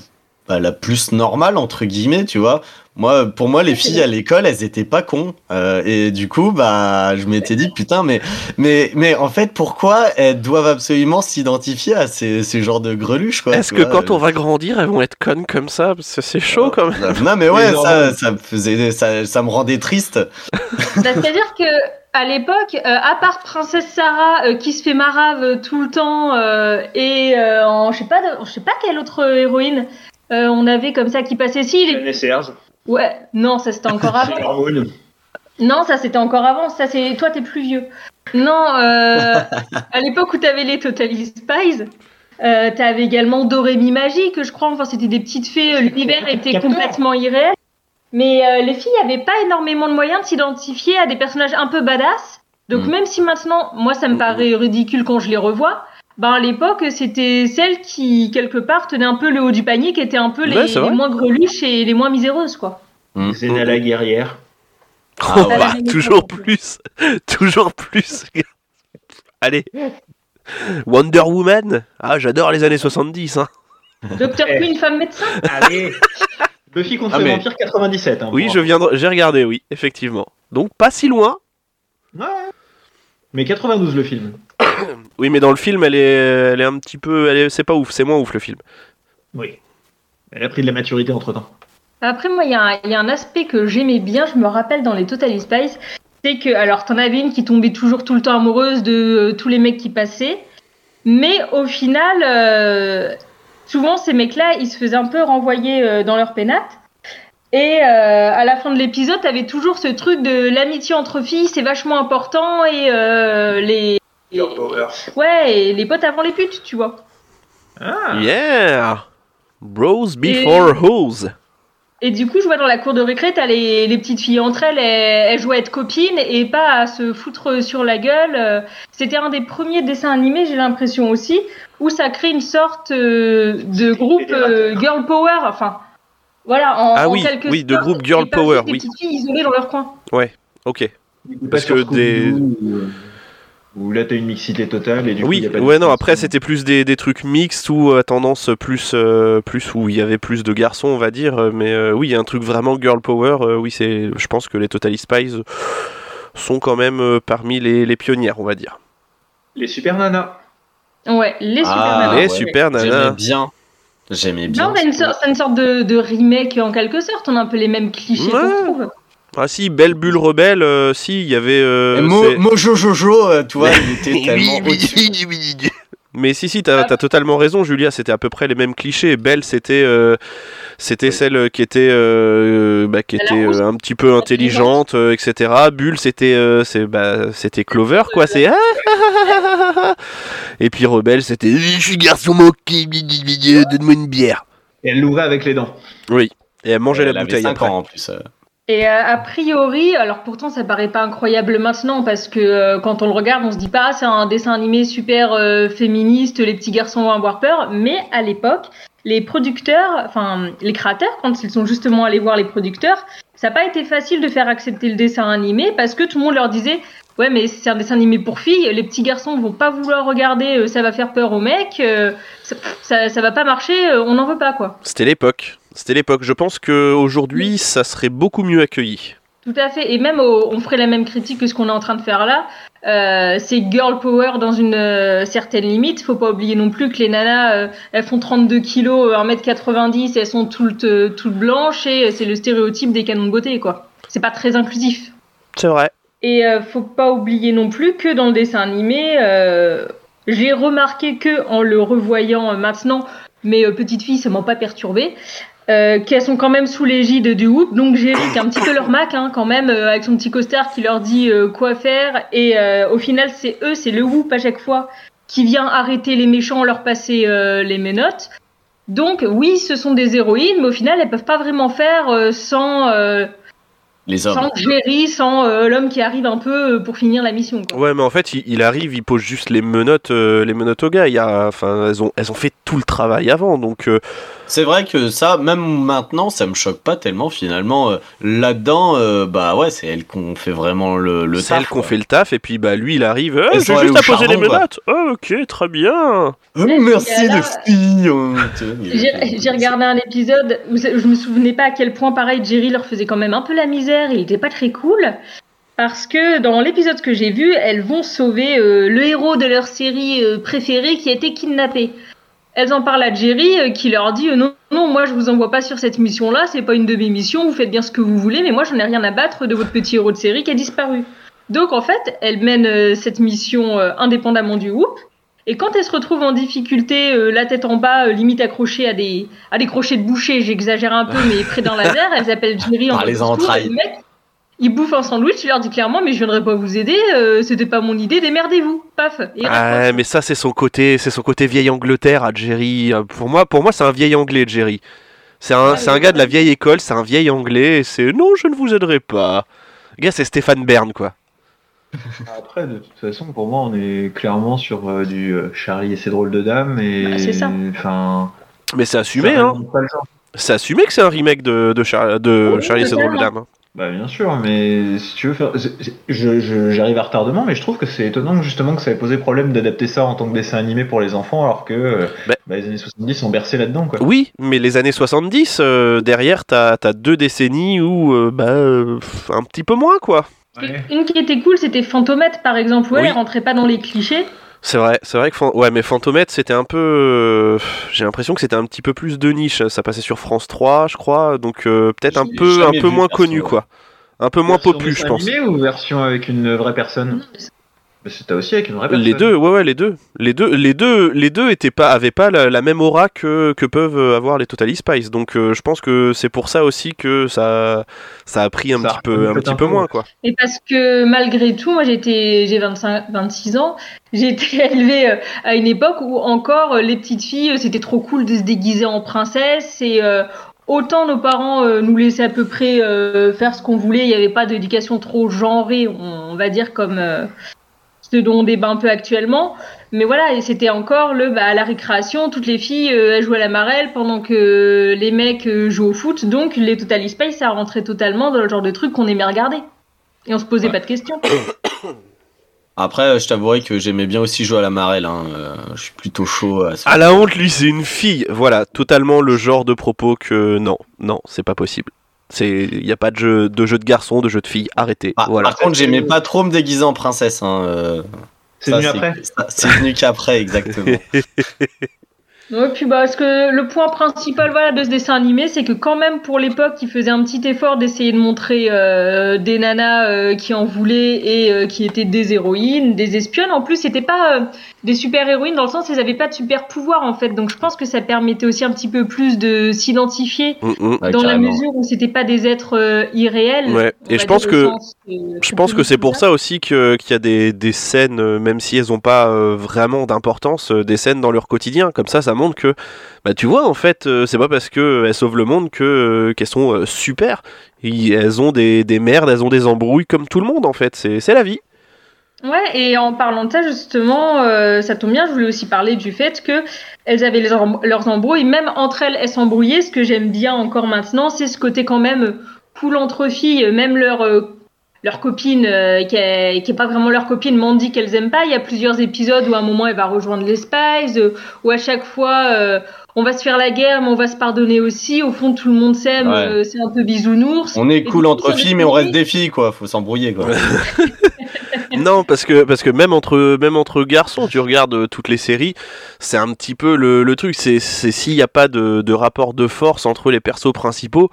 bah, la plus normale entre guillemets, tu vois. Moi, pour moi, les filles à l'école, elles étaient pas cons. Euh, et du coup, bah, je m'étais dit, putain, mais, mais, mais en fait, pourquoi elles doivent absolument s'identifier à ces, ces genres de greluches, quoi. Est-ce que vois, quand euh. on va grandir, elles vont être connes comme ça? Parce que c'est chaud quand même. Non mais ouais, ça, ça me faisait, ça, ça me rendait triste. Bah, C'est-à-dire que à l'époque, euh, à part Princesse Sarah euh, qui se fait marave euh, tout le temps euh, et euh, en je sais pas, de- je sais pas quelle autre héroïne euh, on avait comme ça qui passait si. les- Serge. Ouais, non, ça c'était encore avant. Non, ça c'était encore avant. Ça c'est toi t'es plus vieux. Non, euh, à l'époque où t'avais les Totally Spies. Euh, t'avais également Dorémy Magique, je crois. Enfin, c'était des petites fées. euh, L'univers était complètement irréel. Mais euh, les filles n'avaient pas énormément de moyens de s'identifier à des personnages un peu badass. Donc Mm. même si maintenant, moi, ça me Mm, paraît ridicule quand je les revois, ben à l'époque, c'était celles qui, quelque part, tenaient un peu le haut du panier, qui étaient un peu les, Ouais, moins greluches et les moins miséreuses, quoi. Zéna la guerrière. Ah Oh, ouais. bah, toujours plus, toujours plus. Allez, Wonder Woman. Ah, j'adore les années 70. Hein. Docteur Eh. Queen, femme médecin Allez Buffy contre Ah, les mais- vampires 97. Hein, Oui, je viendrai. J'ai regardé, oui, effectivement. Donc pas si loin. Ouais. Mais 92 le film. Oui, mais dans le film, elle est, elle est un petit peu, elle est- c'est pas ouf, c'est moins ouf le film. Oui. Elle a pris de la maturité entre temps. Après, moi, il y, a un- il y a un aspect que j'aimais bien, je me rappelle dans les Total Spies, c'est que, alors, t'en avais une qui tombait toujours tout le temps amoureuse de euh, tous les mecs qui passaient, mais au final, euh, souvent, ces mecs-là, ils se faisaient un peu renvoyer euh, dans leur pénate. Et euh, à la fin de l'épisode, t'avais toujours ce truc de l'amitié entre filles, c'est vachement important, et euh, les... Girl power. Ouais, et les potes avant les putes, tu vois. Ah Yeah, bros before hoes. Et du coup, je vois dans la cour de récré, t'as les, les petites filles entre elles, elles, elles jouent à être copines et pas à se foutre sur la gueule. Euh, C'était un des premiers dessins animés, j'ai l'impression aussi, où ça crée une sorte euh, de groupe euh, girl power. Enfin, voilà, en, Ah en oui, quelque oui, de groupe girl et power, des oui. petites filles isolées dans leur coin. Ok. Parce Parce que des- Où là t'as une mixité totale et du coup, Oui, y a pas de ouais, non, après c'était plus des, des trucs mixtes ou à tendance plus, euh, plus où il y avait plus de garçons, on va dire. euh, Mais euh, oui, il y a un truc vraiment girl power. euh, oui, c'est, je pense que les Totally Spies sont quand même euh, parmi les, les pionnières, on va dire. Les super nanas. Ouais, les super Ah, nanas. les ouais. super J'aimais nanas. bien. J'aimais bien. Non, c'est une, sorte- c'est une sorte de, de remake en quelque sorte. On a un peu les mêmes clichés Ouais. qu'on trouve. Ah si, Belle Bulle Rebelle, euh, si, il y avait... euh, Mo, Mojo Jojo, euh, tu vois, il était tellement. Mais si, si, t'as as totalement raison, Julia, c'était à peu près les mêmes clichés. Belle, c'était euh, c'était celle qui était, euh, bah, qui était euh, un petit peu intelligente, euh, etc. Bulle, c'était euh, c'est- bah, c'était Clover, quoi. C'est ah, ah, ah, ah, ah, ah. Et puis Rebelle, c'était je suis garçon moqué, donne-moi une bière. Et elle l'ouvrait avec les dents. Oui. Et elle mangeait la bouteille 5 après. ans en plus. Et euh, a priori, alors pourtant ça paraît pas incroyable maintenant parce que euh, quand on le regarde, on se dit pas ah, c'est un dessin animé super euh, féministe, les petits garçons vont avoir peur. Mais à l'époque, les producteurs, enfin les créateurs, quand ils sont justement allés voir les producteurs, ça n'a pas été facile de faire accepter le dessin animé parce que tout le monde leur disait ouais mais c'est un dessin animé pour filles, les petits garçons vont pas vouloir regarder, euh, ça va faire peur aux mecs, euh, ça, ça, ça va pas marcher, on n'en veut pas quoi. C'était l'époque. C'était l'époque. Je pense qu'aujourd'hui, ça serait beaucoup mieux accueilli. Tout à fait. Et même, au- on ferait la même critique que ce qu'on est en train de faire là. Euh, c'est girl power dans une euh, certaine limite. Faut pas oublier non plus que les nanas, euh, elles font 32 kilos, euh, 1m90, elles sont toutes, euh, toutes blanches et c'est le stéréotype des canons de beauté, quoi. C'est pas très inclusif. C'est vrai. Et euh, faut pas oublier non plus que dans le dessin animé, euh, j'ai remarqué que en le revoyant euh, maintenant, mes euh, petites filles, ça m'a pas perturbé. Euh, qu'elles sont quand même sous l'égide du Whoop, donc est un petit peu leur Mac hein, quand même, euh, avec son petit costard qui leur dit euh, quoi faire, et euh, au final c'est eux, c'est le Whoop à chaque fois qui vient arrêter les méchants, leur passer euh, les menottes. Donc oui, ce sont des héroïnes, mais au final elles peuvent pas vraiment faire euh, sans Les hommes. sans Jerry, sans euh, l'homme qui arrive un peu euh, pour finir la mission. Quoi. Ouais, mais en fait, il, il arrive, il pose juste les menottes, euh, les menottes au gars. Il y a, enfin, elles ont, elles ont fait tout le travail avant, donc. euh, C'est vrai que ça, même maintenant, ça me choque pas tellement finalement. Euh, Là-dedans, euh, bah ouais, c'est elle qu'on fait vraiment le, le c'est taf. elle qu'on fait le taf, et puis bah lui, il arrive. Elles J'ai juste à poser les menottes. Ah, ok, très bien. Oh, merci les filles. j'ai regardé un épisode où je me souvenais pas à quel point, pareil, Jerry leur faisait quand même un peu la misère, il était pas très cool. Parce que dans l'épisode que j'ai vu, elles vont sauver euh, le héros de leur série euh, préférée qui a été kidnappé. Elles en parlent à Jerry euh, qui leur dit non, non, moi je vous envoie pas sur cette mission-là, c'est pas une de mes missions, vous faites bien ce que vous voulez, mais moi j'en ai rien à battre de votre petit héros de série qui a disparu. Donc en fait, elles mènent cette mission indépendamment du Whoop. Et quand elles se retrouvent en difficulté, euh, la tête en bas, euh, limite accrochée à des, à des crochets de boucher, j'exagère un peu, mais près d'un laser, elles appellent Jerry en Par les entrailles. Le mec, il bouffe un sandwich, il leur dit clairement, mais je viendrai pas vous aider, euh, c'était pas mon idée, démerdez-vous. Paf. Et Ah, mais ça, c'est son côté, c'est son côté vieille Angleterre à Jerry. Pour moi, pour moi, c'est un vieil anglais, Jerry. C'est un, Ouais, c'est un gars de la vieille école, c'est un vieil anglais. et C'est non, je ne vous aiderai pas. Le gars, c'est Stéphane Bern, quoi. Après, de toute façon, pour moi, on est clairement sur euh, du euh, Charlie et ses drôles de dames. Et, Bah, c'est ça. Enfin, Mais c'est assumé, ça hein. remonte pas le genre. C'est assumé que c'est un remake de, de, Char- de Oui, Charlie et ses drôles de dames. hein. Bah bien sûr, mais si tu veux faire, c'est- c'est- je je- j'arrive à retardement, mais je trouve que c'est étonnant que, justement que ça ait posé problème d'adapter ça en tant que dessin animé pour les enfants, alors que euh, Bah. bah, les années 70 sont bercés là-dedans, quoi. Oui, mais les années 70, euh, derrière, t'as as deux décennies où, euh, bah, euh, un petit peu moins, quoi. Ouais. Une qui était cool, c'était Fantomette, par exemple. Ouais, Oui. elle rentrait pas dans les clichés. C'est vrai, c'est vrai que Fan- ouais, mais Fantomette, c'était un peu, euh, j'ai l'impression que c'était un petit peu plus de niche. Ça passait sur France 3, je crois, donc euh, peut-être un peu, un moins connu, quoi. Un peu moins Version popu, je pense. animé ou version avec une vraie personne? C'était aussi avec une vraie personne. Les deux, ouais, ouais, les deux, les deux, les deux, les deux étaient pas, avaient pas la, la même aura que, que peuvent avoir les Totally Spice. Donc, euh, je pense que c'est pour ça aussi que ça, ça a pris un Ça petit peu, un petit peu moins, quoi. Et parce que malgré tout, moi j'étais, j'ai 25, 26 ans, j'ai été élevée euh, à une époque où encore euh, les petites filles, c'était trop cool de se déguiser en princesse et euh, autant nos parents euh, nous laissaient à peu près euh, faire ce qu'on voulait, il n'y avait pas d'éducation trop genrée, on, on va dire comme euh, ce dont on débat un peu actuellement. Mais voilà, et c'était encore le bah, à la récréation, toutes les filles euh, elles jouaient à la marelle pendant que les mecs euh, jouent au foot. Donc les Totally Space, ça rentrait totalement dans le genre de truc qu'on aimait regarder. Et on se posait Ouais. pas de questions. Après, je t'avouerai que j'aimais bien aussi jouer à la marelle. Hein. euh, je suis plutôt chaud à À la honte, lui, c'est une fille. Voilà, totalement le genre de propos que non, non, c'est pas possible. C'est, il y a pas de jeu, de jeu de garçon, de jeu de filles. Arrêtez. Ah, voilà. Par contre, j'aimais pas trop me déguiser en princesse. Hein. euh, C'est venu après? C'est venu qu'après, exactement. Ouais, puis bah, parce que le point principal voilà, de ce dessin animé, c'est que quand même pour l'époque, il faisait un petit effort d'essayer de montrer euh, des nanas euh, qui en voulaient et euh, qui étaient des héroïnes, des espionnes. En plus, c'était pas euh, des super héroïnes dans le sens, elles avaient pas de super pouvoir en fait. Donc je pense que ça permettait aussi un petit peu plus de s'identifier Mm, mm. Ouais, dans la mesure où c'était pas des êtres euh, irréels. Ouais, et je pense que- Je pense que c'est pour ça aussi que- qu'il y a des, des scènes, même si elles n'ont pas euh, vraiment d'importance, des scènes dans leur quotidien. Comme ça, ça montre que, bah, tu vois, en fait, euh, c'est pas parce qu'elles sauvent le monde que, euh, qu'elles sont euh, super. Et elles ont des, des merdes, elles ont des embrouilles comme tout le monde, en fait. C'est la vie. Ouais, et en parlant de ça, justement, euh, ça tombe bien, je voulais aussi parler du fait que elles avaient leurs embrouilles, même entre elles, elles s'embrouillaient. Ce que j'aime bien encore maintenant, c'est ce côté quand même cool entre filles, même leur euh, leur copine, euh, qui, est, qui est pas vraiment leur copine, m'ont dit qu'elles aiment pas. Il y a plusieurs épisodes où à un moment elle va rejoindre les Spies, euh, où à chaque fois euh, on va se faire la guerre, mais on va se pardonner aussi. Au fond, tout le monde s'aime, Ouais. euh, c'est un peu bisounours. On est Et cool entre filles, mais on reste des filles, quoi. Faut s'embrouiller, quoi. non, parce que, parce que même, entre, même entre garçons, tu regardes euh, toutes les séries, c'est un petit peu le, le truc. C'est c'est s'il n'y a pas de, de rapport de force entre les persos principaux,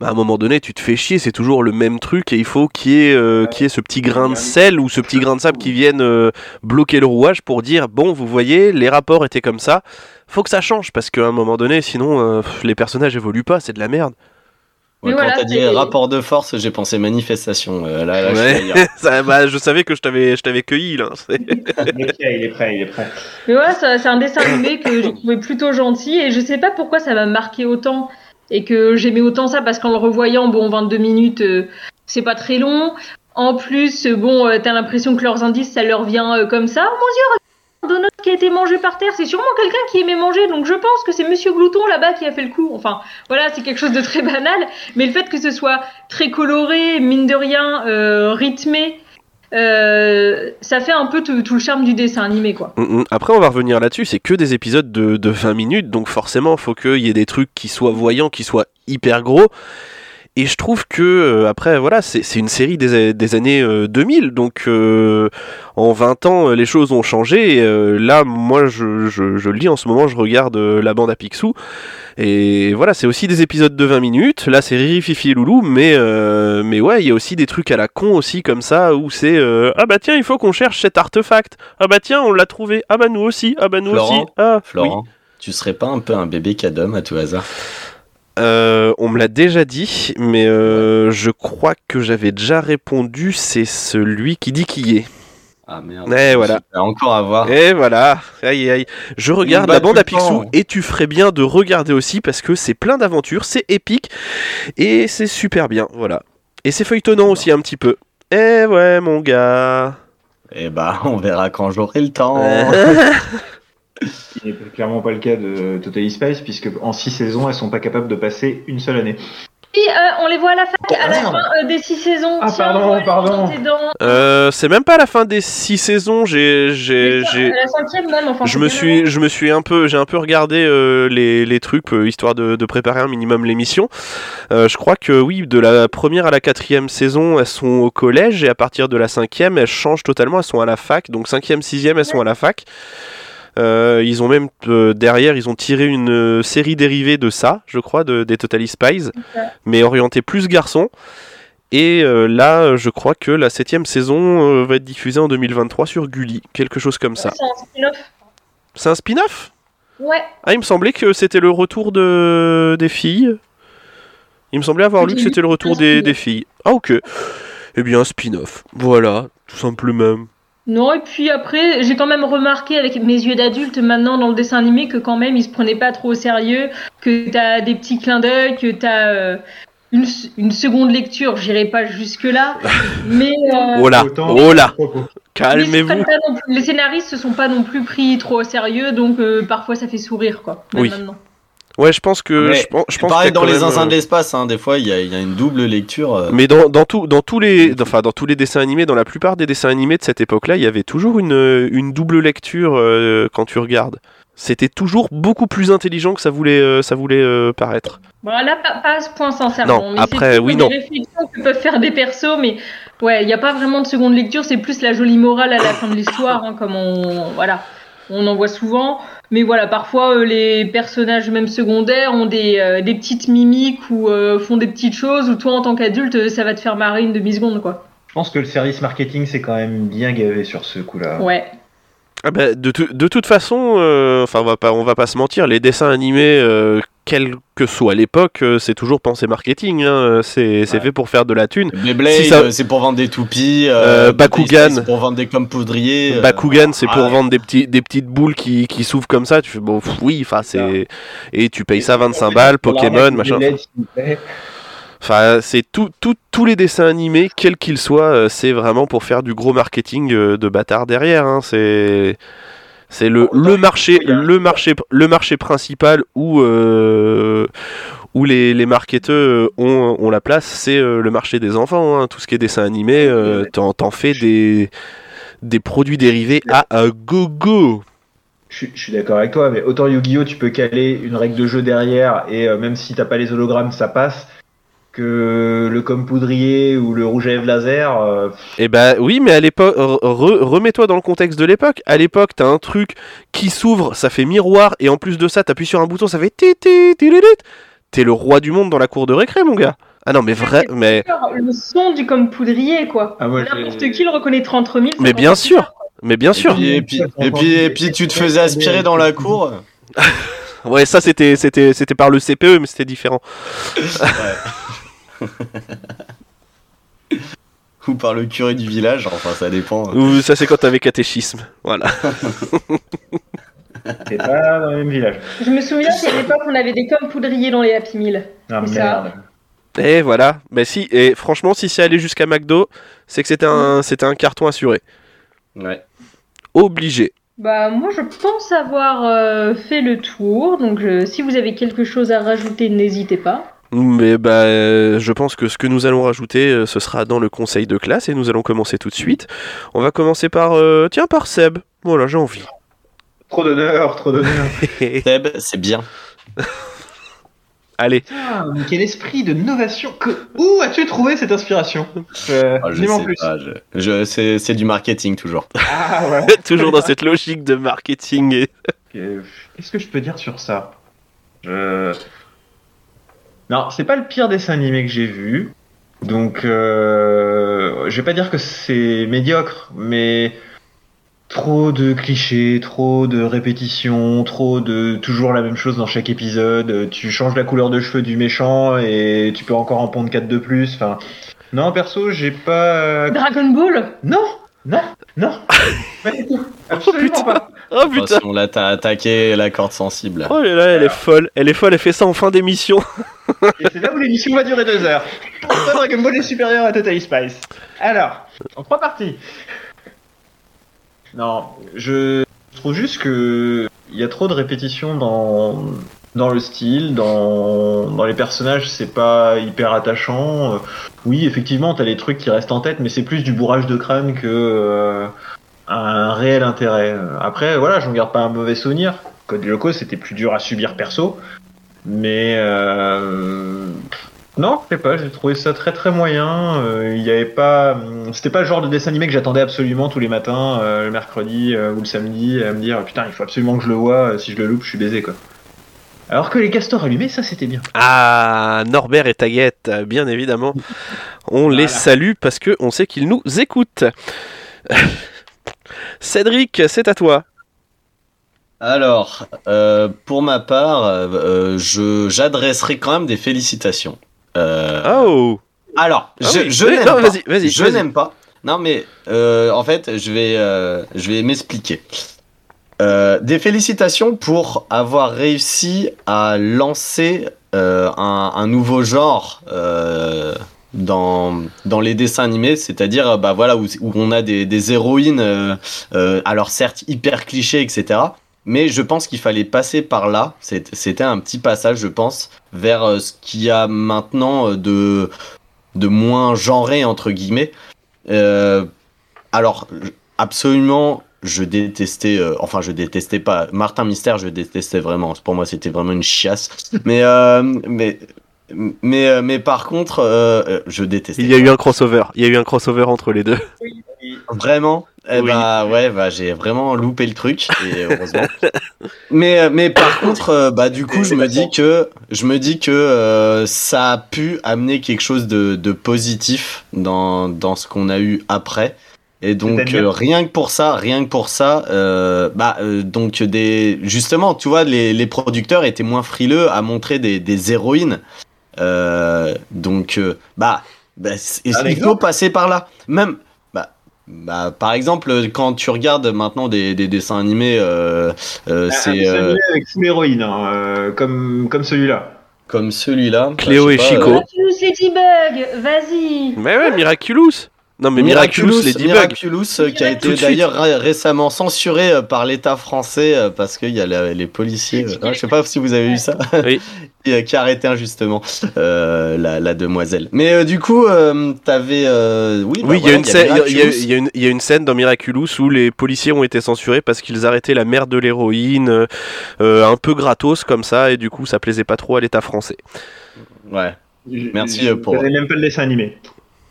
bah, à un moment donné, tu te fais chier, c'est toujours le même truc et il faut qu'il y, ait, euh, qu'il y ait ce petit grain de sel ou ce petit grain de sable qui vienne euh, bloquer le rouage pour dire bon, vous voyez, les rapports étaient comme ça, faut que ça change parce qu'à un moment donné, sinon, euh, les personnages évoluent pas, c'est de la merde. Ouais, quand voilà, t'as dit rapport de force, j'ai pensé manifestation. Euh, là, là, je Ouais. Ça, bah, savais que je t'avais je t'avais cueilli là. Il est prêt, il est prêt, il est prêt. Mais voilà, ça- c'est un dessin animé que j'ai trouvé plutôt gentil et je sais pas pourquoi ça m'a marqué autant et que j'aimais autant ça parce qu'en le revoyant, bon, 22 minutes, euh, c'est pas très long. En plus, bon, euh, t'as l'impression que leurs indices, ça leur vient euh, comme ça. Oh mon dieu, donut qui a été mangé par terre, c'est sûrement quelqu'un qui aimait manger, donc je pense que c'est Monsieur Glouton là-bas qui a fait le coup. Enfin, voilà, c'est quelque chose de très banal, mais le fait que ce soit très coloré, mine de rien, euh, rythmé, euh, ça fait un peu tout, le charme du dessin animé, quoi. Mm, mm. Après, on va revenir là-dessus. C'est que des épisodes de, de 20 minutes, donc forcément, faut qu'il y ait des trucs qui soient voyants, qui soient hyper gros. Et je trouve que, euh, après, voilà, c'est une série des, des années euh, 2000, donc euh, en 20 ans, euh, les choses ont changé. Et, euh, là, moi, je, je, je le dis en ce moment, je regarde euh, la bande à Picsou. Et voilà, c'est aussi des épisodes de 20 minutes. Là, c'est Riri, Fifi et Loulou, mais, euh, mais ouais, il y a aussi des trucs à la con aussi, comme ça, où c'est euh, Ah bah tiens, il faut qu'on cherche cet artefact. Ah bah tiens, on l'a trouvé. Ah bah nous aussi. Ah bah nous Florent, aussi. Ah, Florent, tu serais pas un peu un bébé cadom à tout hasard? Euh, on me l'a déjà dit, mais euh, je crois que j'avais déjà répondu. C'est celui qui dit qui est. Ah merde. Ouais, voilà. Super, Encore à voir. Et voilà, aïe aïe. Je regarde la bande à. Picsou et tu ferais bien de regarder aussi parce que c'est plein d'aventures, c'est épique et c'est super bien, voilà. Et c'est feuilletonnant aussi un petit peu. Eh ouais, mon gars. Et bah, on verra quand j'aurai le temps. Ce qui n'est clairement pas le cas de Totally Spice, puisque en 6 saisons, elles sont pas capables de passer une seule année. Oui, euh, on les voit à la fin, à la fin euh, des six saisons. Ah, Tiens, pardon, pardon. Euh, c'est même pas à la fin des six saisons. J'ai, j'ai, j'ai. à la cinquième même, enfin. Je me suis, je me suis un peu, j'ai un peu regardé euh, les, les trucs euh, histoire de, de préparer un minimum l'émission. Euh, je crois que oui, de la première à la quatrième saison, elles sont au collège et à partir de la cinquième, elles changent totalement. Elles sont à la fac. Donc cinquième, sixième, elles sont à la fac. Euh, ils ont même euh, derrière, ils ont tiré une euh, série dérivée de ça, je crois, de, des Totally Spies, mais orientée plus garçon. Et là, je crois que la septième saison va être diffusée en 2023 sur Gulli, quelque chose comme ça. C'est un spin-off. C'est un spin-off? Ouais. Ah, il me semblait que c'était le retour de... des filles. Il me semblait avoir lu que c'était le retour des, des filles. Ah, ok. Eh bien, un spin-off. Voilà, tout simplement. Non, et puis après, j'ai quand même remarqué avec mes yeux d'adulte maintenant dans le dessin animé que quand même ils se prenaient pas trop au sérieux, que t'as des petits clins d'œil, que t'as euh, une, une seconde lecture, j'irai pas jusque là, mais, euh, Oh là, oh là, calmez-vous. les scénaristes se sont pas non plus pris trop au sérieux, donc euh, parfois ça fait sourire quoi. même Oui. maintenant. Ouais, je pense que. Mais je pense, je pense Pareil a dans les zinzins euh, de l'espace, hein, des fois il y, a- il y a une double lecture. euh, Mais dans, dans, tout, dans, tous les, enfin, dans tous les dessins animés, dans la plupart des dessins animés de cette époque-là, il y avait toujours une, une double lecture euh, quand tu regardes. C'était toujours beaucoup plus intelligent que ça voulait, euh, ça voulait euh, paraître. Bon, là, pas, pas à ce point sincèrement. Non, mais après, oui, plutôt non. des réflexions que peuvent faire des persos, mais ouais, il n'y a pas vraiment de seconde lecture, c'est plus la jolie morale à la fin de l'histoire, hein, comme on, voilà, on en voit souvent. Mais voilà, parfois euh, les personnages même secondaires ont des, euh, des petites mimiques ou euh, font des petites choses où toi en tant qu'adulte ça va te faire marrer une demi-seconde quoi. Je pense que le service marketing c'est quand même bien gavé sur ce coup-là. Ouais. Ah bah, de, tout- de toute façon, euh, enfin on va pas, on va pas se mentir, les dessins animés, euh, quelle que soit l'époque, euh, c'est toujours pensé marketing. hein, c'est c'est Ouais. fait pour faire de la thune. Beyblade, Si ça- euh, c'est pour vendre des toupies. Euh, Bakugan. C'est pour vendre des comme poudriers. euh, Bakugan, c'est pour ah, vendre des petits, des petites boules qui, qui s'ouvrent comme ça. Tu fais bon, pff, oui, enfin c'est et tu payes ça 25 balles, Pokémon, machin. Enfin, c'est tout, tout- tous les dessins animés, quels qu'ils soient, euh, c'est vraiment pour faire du gros marketing euh, de bâtard derrière. hein, C'est c'est le, le marché, le marché, le marché principal où euh, où les, les marketeurs ont, ont la place, c'est euh, le marché des enfants. hein. Tout ce qui est dessin animé, euh, t'en t'en fais des des produits dérivés à go-go. Je, suis- je suis d'accord avec toi, mais autant Yu-Gi-Oh! tu peux caler une règle de jeu derrière et euh, même si t'as pas les hologrammes, ça passe. Que le comme poudrier ou le rouge à lèvres laser, euh, Eh ben oui, mais à l'époque, re- re- remets-toi dans le contexte de l'époque. À l'époque, t'as un truc qui s'ouvre, ça fait miroir, et en plus de ça, t'appuies sur un bouton, ça fait ti ti. T'es le roi du monde dans la cour de récré, mon gars. Ah non, mais vrai, mais Le son du comme poudrier quoi. Ah, N'importe qui le reconnaîtra entre mille. mais bien sûr, mais bien Et sûr. puis, et, puis, et, puis, et puis tu te faisais aspirer dans la cour. Ouais, ça c'était c'était c'était par le CPE, mais c'était différent. Ou par le curé du village, enfin ça dépend. Ou ça c'est quand t'avais catéchisme. Voilà. c'est pas dans le même village. Je me souviens qu'à l'époque on avait des comme poudriers dans les Happy Meal. Ah C'est ça. merde. Et voilà. Mais si, et franchement, si c'est allé jusqu'à McDo, c'est que c'était un c'était un carton assuré, Ouais. obligé. Bah moi je pense avoir euh, fait le tour, donc je- si vous avez quelque chose à rajouter n'hésitez pas. Mais bah, euh, je pense que ce que nous allons rajouter, euh, ce sera dans le conseil de classe et nous allons commencer tout de suite. On va commencer par, euh, tiens, par Seb. Voilà, j'ai envie. Trop d'honneur, trop d'honneur. Seb, c'est bien. Allez, Ah, mais quel esprit de novation. Que... Où as-tu trouvé cette inspiration euh, je en sais plus. pas, je- je- c'est, c'est du marketing toujours. Ah ouais. toujours dans cette logique de marketing. et- Qu'est-ce que je peux dire sur ça? Je... Non, c'est pas le pire dessin animé que j'ai vu. Donc, euh, je vais pas dire que c'est médiocre, mais trop de clichés, trop de répétitions, trop de toujours la même chose dans chaque épisode. Tu changes la couleur de cheveux du méchant et tu peux encore en pondre 4 de plus. Enfin, non, perso, j'ai pas. Dragon Ball? Non, non, non, pas du tout. Absolument putain. pas. Oh putain Attention, là t'as attaqué la corde sensible. Oh là là, elle est folle. Elle est folle, elle fait ça en fin d'émission. Et c'est là où l'émission va durer deux heures. Pourquoi Dragon Ball est supérieur à Total Spice Alors, en trois parties. Non, je trouve juste que il y a trop de répétitions dans dans le style, dans les personnages, c'est pas hyper attachant. Euh, Oui, effectivement, t'as les trucs qui restent en tête, mais c'est plus du bourrage de crâne que euh, un réel intérêt. Après, voilà, j'en garde pas un mauvais souvenir. Code Lyoko, c'était plus dur à subir perso. Mais euh, non, je sais pas, j'ai trouvé ça très très moyen. Euh, Il y avait pas, hum, c'était pas le genre de dessin animé que j'attendais absolument tous les matins, euh, le mercredi euh, ou le samedi, à me dire putain, il faut absolument que je le vois. euh, Si je le loupe, je suis baisé quoi. Alors que les castors allumés, ça c'était bien. Ah, Norbert et Taguette, euh, bien évidemment. On les salue parce que on sait qu'ils nous écoutent. Cédric, c'est à toi. Alors, euh, pour ma part, euh, je, j'adresserai quand même des félicitations. Euh, Oh Alors, Ah je, oui. je Oui, n'aime non, pas. vas-y, vas-y, Je vas-y. n'aime pas. Non, mais euh, en fait, je vais, euh, je vais m'expliquer. Euh, des félicitations pour avoir réussi à lancer euh, un, un nouveau genre euh, dans, dans les dessins animés, c'est-à-dire euh, bah, voilà, où, où on a des, des héroïnes, euh, alors certes hyper clichés, etc. Mais je pense qu'il fallait passer par là. C'était un petit passage, je pense, vers ce qu'il y a maintenant de, de moins genré, entre guillemets. Alors, absolument, je détestais, euh, enfin, je détestais pas. Martin Mystère, je détestais vraiment. Pour moi, c'était vraiment une chiasse. Mais, euh, mais, mais, euh, mais par contre, euh, euh, je détestais. Il y a eu un crossover. Il y a eu un crossover entre les deux. Il Vraiment? Eh Oui. bah ouais, bah j'ai vraiment loupé le truc et heureusement. mais euh, mais par contre, euh, bah du coup, je me dis que je me dis que euh, ça a pu amener quelque chose de, de positif dans dans ce qu'on a eu après. Et donc euh, rien que pour ça, rien que pour ça, euh, bah euh, donc des justement, tu vois, les, les producteurs étaient moins frileux à montrer des, des héroïnes. Euh, donc bah, bah, Un il faut passer par là. Même bah, bah, par exemple, quand tu regardes maintenant des, des dessins animés, euh, euh, Un c'est euh, avec full héroïne, hein, euh, comme, comme celui-là. comme celui-là. Cléo bah, et Chico. euh, Miraculous Ladybug, vas-y. Mais ouais, Miraculous Non mais Miraculous, Ladybug Miraculous, euh, qui a été d'ailleurs ré- récemment censuré euh, par l'État français euh, parce qu'il y a la- les policiers. euh, ah, je sais pas si vous avez vu ça. Oui. qui, euh, qui a arrêté injustement euh, la, la demoiselle. Mais euh, du coup, euh, t'avais. euh, oui, bah Oui, il y, a voilà, une scène- il y y Miraculous. y y a une scène dans Miraculous où les policiers ont été censurés parce qu'ils arrêtaient la mère de l'héroïne un peu gratos comme ça et du coup ça plaisait pas trop à l'État français. Ouais. Je- Merci, je pour- connais même pas le dessin animé.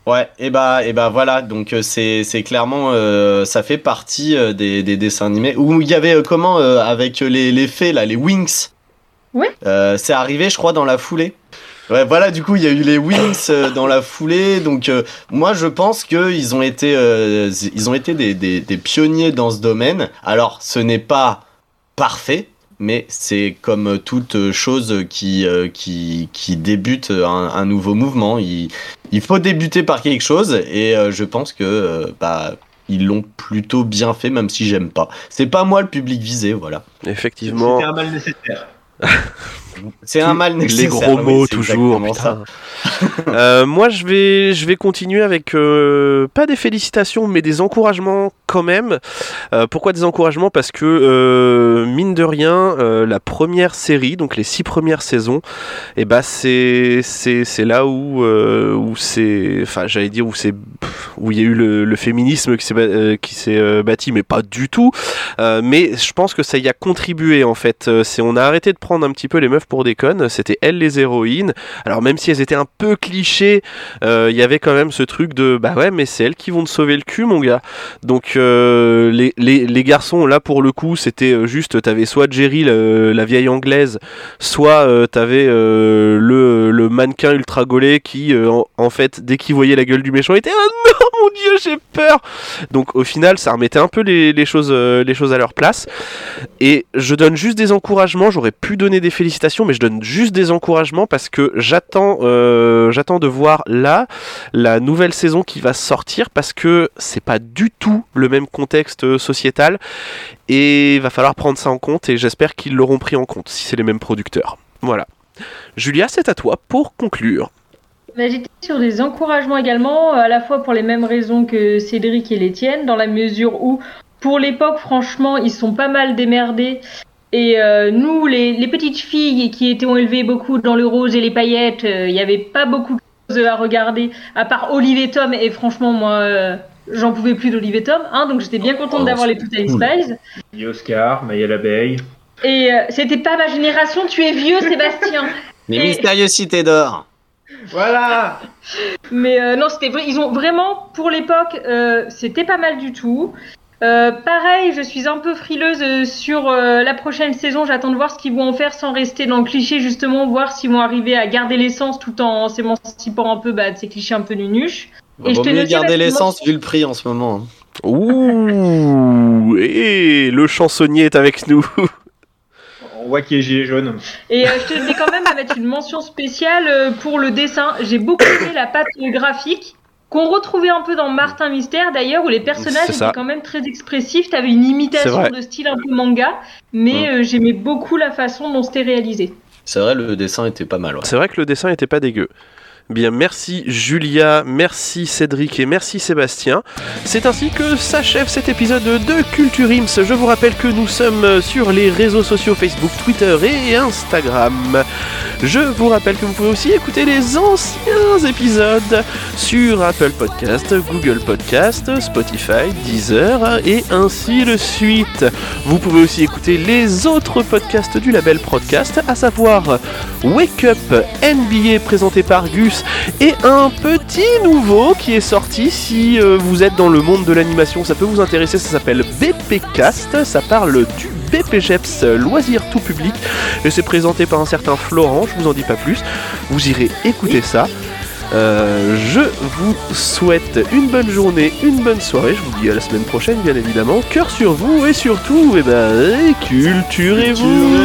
Ouais, et bah, et bah voilà, donc euh, c'est c'est clairement, euh, ça fait partie euh, des, des dessins animés où il y avait euh, comment euh, avec les, les fées là, les Wings. Ouais. Euh, c'est arrivé, je crois, dans la foulée. Ouais, voilà, du coup, il y a eu les Wings euh, dans la foulée, donc euh, moi je pense que ils ont été, euh, ils ont été des, des, des pionniers dans ce domaine. Alors, ce n'est pas parfait. Mais c'est comme toute chose qui, qui, qui débute un, un nouveau mouvement. Il faut débuter par quelque chose et euh, je pense que euh, bah ils l'ont plutôt bien fait même si j'aime pas. C'est pas moi le public visé, voilà. Effectivement, C'était un mal nécessaire. C'est un mal nécessaire. les gros mots toujours. ça. Euh, moi, je vais, je vais continuer avec euh, pas des félicitations, mais des encouragements quand même. Euh, pourquoi des encouragements? Parce que mine de rien, la première série, donc les six premières saisons, et bah c'est c'est c'est là où où c'est, enfin j'allais dire où c'est où il y a eu le, le féminisme qui s'est qui s'est bâti, mais pas du tout. Mais je pense que ça y a contribué en fait. C'est on a arrêté de prendre un petit peu les meufs pour des connes. C'était elles les héroïnes. Alors même si elles étaient un peu clichés, euh, il y avait quand même ce truc de bah ouais mais c'est elles qui vont te sauver le cul mon gars. Donc euh, les, garçons là pour le coup c'était euh, juste t'avais soit Jerry la vieille anglaise, soit euh, t'avais euh, le, mannequin ultra gaulé qui euh, en, fait dès qu'il voyait la gueule du méchant était oh non mon dieu j'ai peur. Donc au final ça remettait un peu euh, les choses à leur place. Et je donne juste des encouragements. J'aurais pu donner des félicitations, mais je donne juste des encouragements parce que j'attends, euh, j'attends de voir là la nouvelle saison qui va sortir parce que c'est pas du tout le même contexte euh, sociétal et il va falloir prendre ça en compte et j'espère qu'ils l'auront pris en compte si c'est les mêmes producteurs. Voilà. Julia, c'est à toi pour conclure. Bah, J'étais sur des encouragements également, à la fois pour les mêmes raisons que Cédric et les tiennes, dans la mesure où, pour l'époque, franchement, ils sont pas mal démerdés. Et euh, nous, les, les petites filles qui étaient élevées beaucoup dans le rose et les paillettes, euh, il n'y avait pas beaucoup de choses à regarder, à part Olive et Tom. Et franchement, moi, euh, j'en pouvais plus d'Olive et Tom, hein, donc j'étais bien contente Oh, d'avoir les Totally cool. Spies. Guy Oscar, Maya l'abeille. Et euh, c'était pas ma génération, tu es vieux, Sébastien. Les Et- mystérieuses cités d'or. Voilà Mais euh, non, c'était vrai. Ils ont vraiment, pour l'époque, euh, c'était pas mal du tout. Euh, pareil, je suis un peu frileuse euh, sur euh, la prochaine saison. J'attends de voir ce qu'ils vont en faire sans rester dans le cliché, justement, voir s'ils vont arriver à garder l'essence tout en s'émancipant un peu bah, de ces clichés un peu nunuches. Et je mieux garder l'essence vu le prix en ce moment. hein. Ouh, et le chansonnier est avec nous. On voit qu'il est gilet jaune. Et euh, je tenais quand même à mettre une mention spéciale pour le dessin. J'ai beaucoup aimé la patte graphique qu'on retrouvait un peu dans Martin Mystère d'ailleurs, où les personnages étaient quand même très expressifs. T'avais une imitation de style un peu manga, mais euh, j'aimais beaucoup la façon dont c'était réalisé. C'est vrai, le dessin était pas mal. ouais. C'est vrai que le dessin était pas dégueu. Bien, merci Julia, merci Cédric et merci Sébastien. C'est ainsi que s'achève cet épisode de Culture Ims. Je vous rappelle que nous sommes sur les réseaux sociaux Facebook, Twitter et Instagram. Je vous rappelle que vous pouvez aussi écouter les anciens épisodes sur Apple Podcast, Google Podcast, Spotify, Deezer et ainsi de suite. Vous pouvez aussi écouter les autres podcasts du label Podcast, à savoir Wake Up NBA présenté par Gus Et un petit nouveau qui est sorti, si euh, vous êtes dans le monde de l'animation, ça peut vous intéresser, ça s'appelle BPcast, ça parle du BPGEPS loisir tout public. Et c'est présenté par un certain Florent, je vous en dis pas plus. Vous irez écouter ça. Euh, je vous souhaite une bonne journée, une bonne soirée. Je vous dis à la semaine prochaine, bien évidemment. Cœur sur vous et surtout, eh ben, culturez-vous.